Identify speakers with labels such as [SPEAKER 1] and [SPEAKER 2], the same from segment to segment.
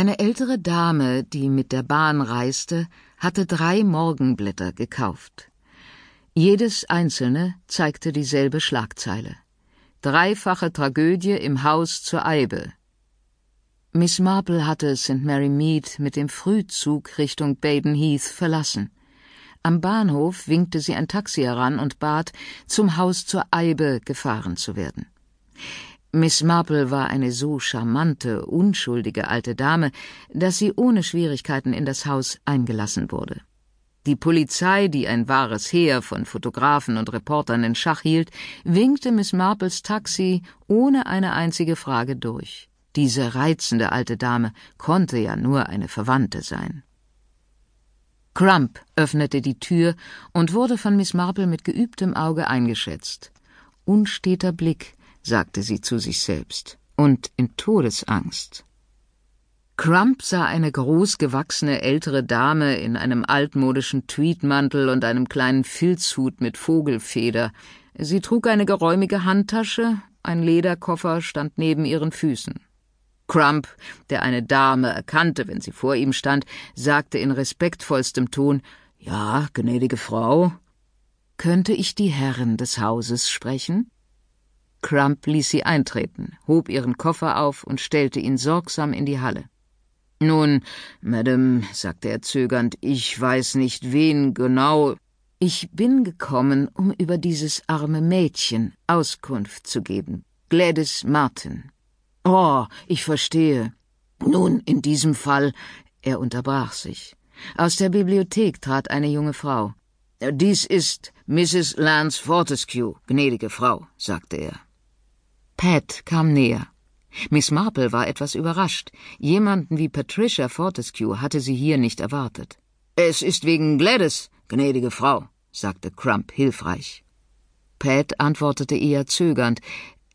[SPEAKER 1] Eine ältere Dame, die mit der Bahn reiste, hatte drei Morgenblätter gekauft. Jedes einzelne zeigte dieselbe Schlagzeile. Dreifache Tragödie im Haus zur Eibe. Miss Marple hatte St. Mary Mead mit dem Frühzug Richtung Baden Heath verlassen. Am Bahnhof winkte sie ein Taxi heran und bat, zum Haus zur Eibe gefahren zu werden. Miss Marple war eine so charmante, unschuldige alte Dame, dass sie ohne Schwierigkeiten in das Haus eingelassen wurde. Die Polizei, die ein wahres Heer von Fotografen und Reportern in Schach hielt, winkte Miss Marples Taxi ohne eine einzige Frage durch. Diese reizende alte Dame konnte ja nur eine Verwandte sein. Crump öffnete die Tür und wurde von Miss Marple mit geübtem Auge eingeschätzt. Unsteter Blick, sagte sie zu sich selbst, und in Todesangst. Crump sah eine großgewachsene ältere Dame in einem altmodischen Tweedmantel und einem kleinen Filzhut mit Vogelfeder. Sie trug eine geräumige Handtasche, ein Lederkoffer stand neben ihren Füßen. Crump, der eine Dame erkannte, wenn sie vor ihm stand, sagte in respektvollstem Ton Ja, gnädige Frau. Könnte ich die Herren des Hauses sprechen? Crump ließ sie eintreten, hob ihren Koffer auf und stellte ihn sorgsam in die Halle. Nun, Madame, sagte er zögernd, ich weiß nicht, wen genau. Ich bin gekommen, um über dieses arme Mädchen Auskunft zu geben. Gladys Martin. Oh, ich verstehe. Nun, in diesem Fall. Er unterbrach sich. Aus der Bibliothek trat eine junge Frau. Dies ist Mrs. Lance Fortescue, gnädige Frau, sagte er. Pat kam näher. Miss Marple war etwas überrascht. Jemanden wie Patricia Fortescue hatte sie hier nicht erwartet. Es ist wegen Gladys, gnädige Frau, sagte Crump hilfreich. Pat antwortete eher zögernd.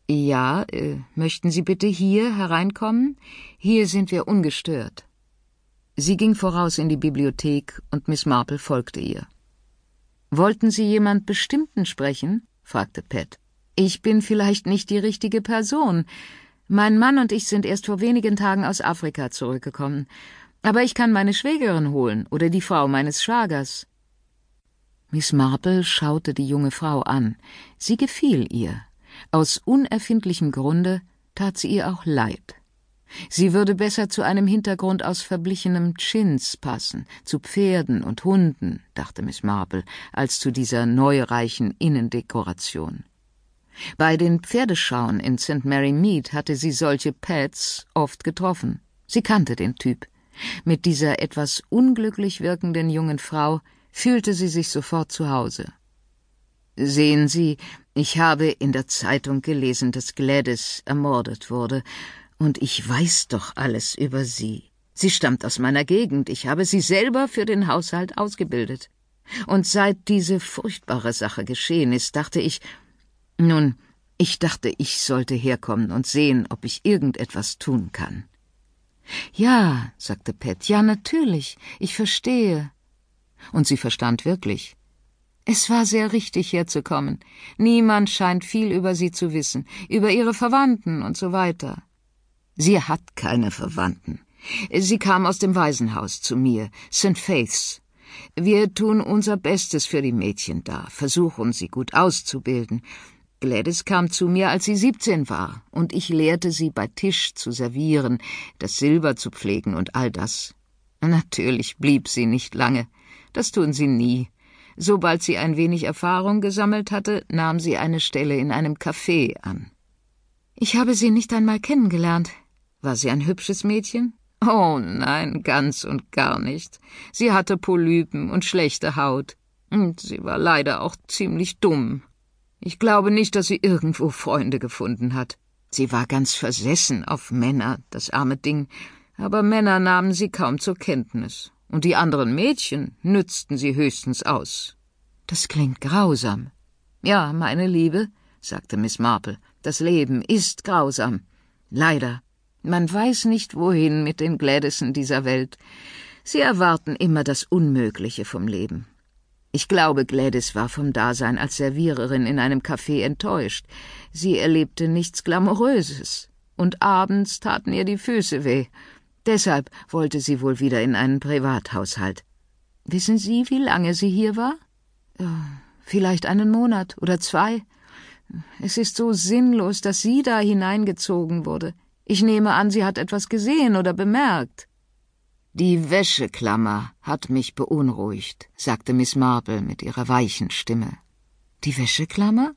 [SPEAKER 1] Ja, äh, möchten Sie bitte hier hereinkommen? Hier sind wir ungestört. Sie ging voraus in die Bibliothek und Miss Marple folgte ihr. Wollten Sie jemand Bestimmten sprechen? fragte Pat. Ich bin vielleicht nicht die richtige Person. Mein Mann und ich sind erst vor wenigen Tagen aus Afrika zurückgekommen. Aber ich kann meine Schwägerin holen oder die Frau meines Schwagers. Miss Marple schaute die junge Frau an. Sie gefiel ihr. Aus unerfindlichem Grunde tat sie ihr auch leid. Sie würde besser zu einem Hintergrund aus verblichenem Chins passen, zu Pferden und Hunden, dachte Miss Marple, als zu dieser neureichen Innendekoration. Bei den Pferdeschauen in St. Mary Mead hatte sie solche Pets oft getroffen. Sie kannte den Typ. Mit dieser etwas unglücklich wirkenden jungen Frau fühlte sie sich sofort zu Hause. Sehen Sie, ich habe in der Zeitung gelesen, dass Gladys ermordet wurde, und ich weiß doch alles über sie. Sie stammt aus meiner Gegend, ich habe sie selber für den Haushalt ausgebildet. Und seit diese furchtbare Sache geschehen ist, dachte ich, nun, ich dachte, ich sollte herkommen und sehen, ob ich irgendetwas tun kann. Ja, sagte Pat, ja, natürlich, ich verstehe. Und sie verstand wirklich. Es war sehr richtig, herzukommen. Niemand scheint viel über sie zu wissen, über ihre Verwandten und so weiter. Sie hat keine Verwandten. Sie kam aus dem Waisenhaus zu mir, St. Faiths. Wir tun unser Bestes für die Mädchen da, versuchen sie gut auszubilden. Gladys kam zu mir, als sie siebzehn war, und ich lehrte sie bei Tisch zu servieren, das Silber zu pflegen und all das. Natürlich blieb sie nicht lange. Das tun sie nie. Sobald sie ein wenig Erfahrung gesammelt hatte, nahm sie eine Stelle in einem Café an. Ich habe sie nicht einmal kennengelernt. War sie ein hübsches Mädchen? Oh nein, ganz und gar nicht. Sie hatte Polypen und schlechte Haut. Und sie war leider auch ziemlich dumm. Ich glaube nicht, dass sie irgendwo Freunde gefunden hat. Sie war ganz versessen auf Männer, das arme Ding, aber Männer nahmen sie kaum zur Kenntnis und die anderen Mädchen nützten sie höchstens aus. Das klingt grausam. Ja, meine Liebe, sagte Miss Marple, das Leben ist grausam. Leider. Man weiß nicht, wohin mit den Gladysen dieser Welt. Sie erwarten immer das Unmögliche vom Leben. Ich glaube, Gladys war vom Dasein als Serviererin in einem Café enttäuscht. Sie erlebte nichts Glamouröses. Und abends taten ihr die Füße weh. Deshalb wollte sie wohl wieder in einen Privathaushalt. Wissen Sie, wie lange sie hier war? Vielleicht einen Monat oder zwei. Es ist so sinnlos, dass sie da hineingezogen wurde. Ich nehme an, sie hat etwas gesehen oder bemerkt. Die Wäscheklammer hat mich beunruhigt, sagte Miss Marple mit ihrer weichen Stimme. Die Wäscheklammer?